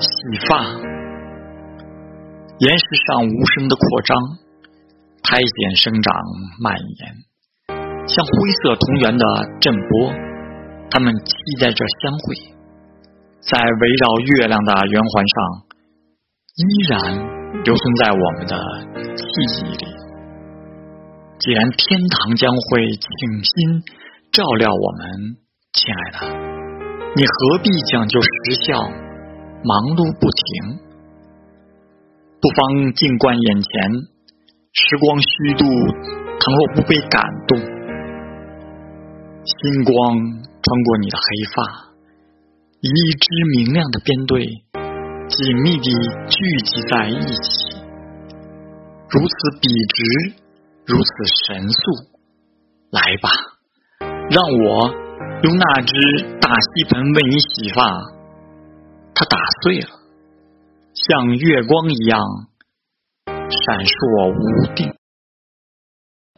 洗发，岩石上无声的扩张，苔藓生长蔓延，像灰色同源的震波，它们期待着相会，在围绕月亮的圆环上，依然留存在我们的记忆里。既然天堂将会倾心照料我们，亲爱的，你何必讲究时效？忙碌不停，不妨静观眼前。时光虚度，倘若不被感动，星光穿过你的黑发，一支明亮的编队紧密地聚集在一起，如此笔直，如此神速。来吧，让我用那只大锡盆为你洗发。它打碎了，像月光一样闪烁无定。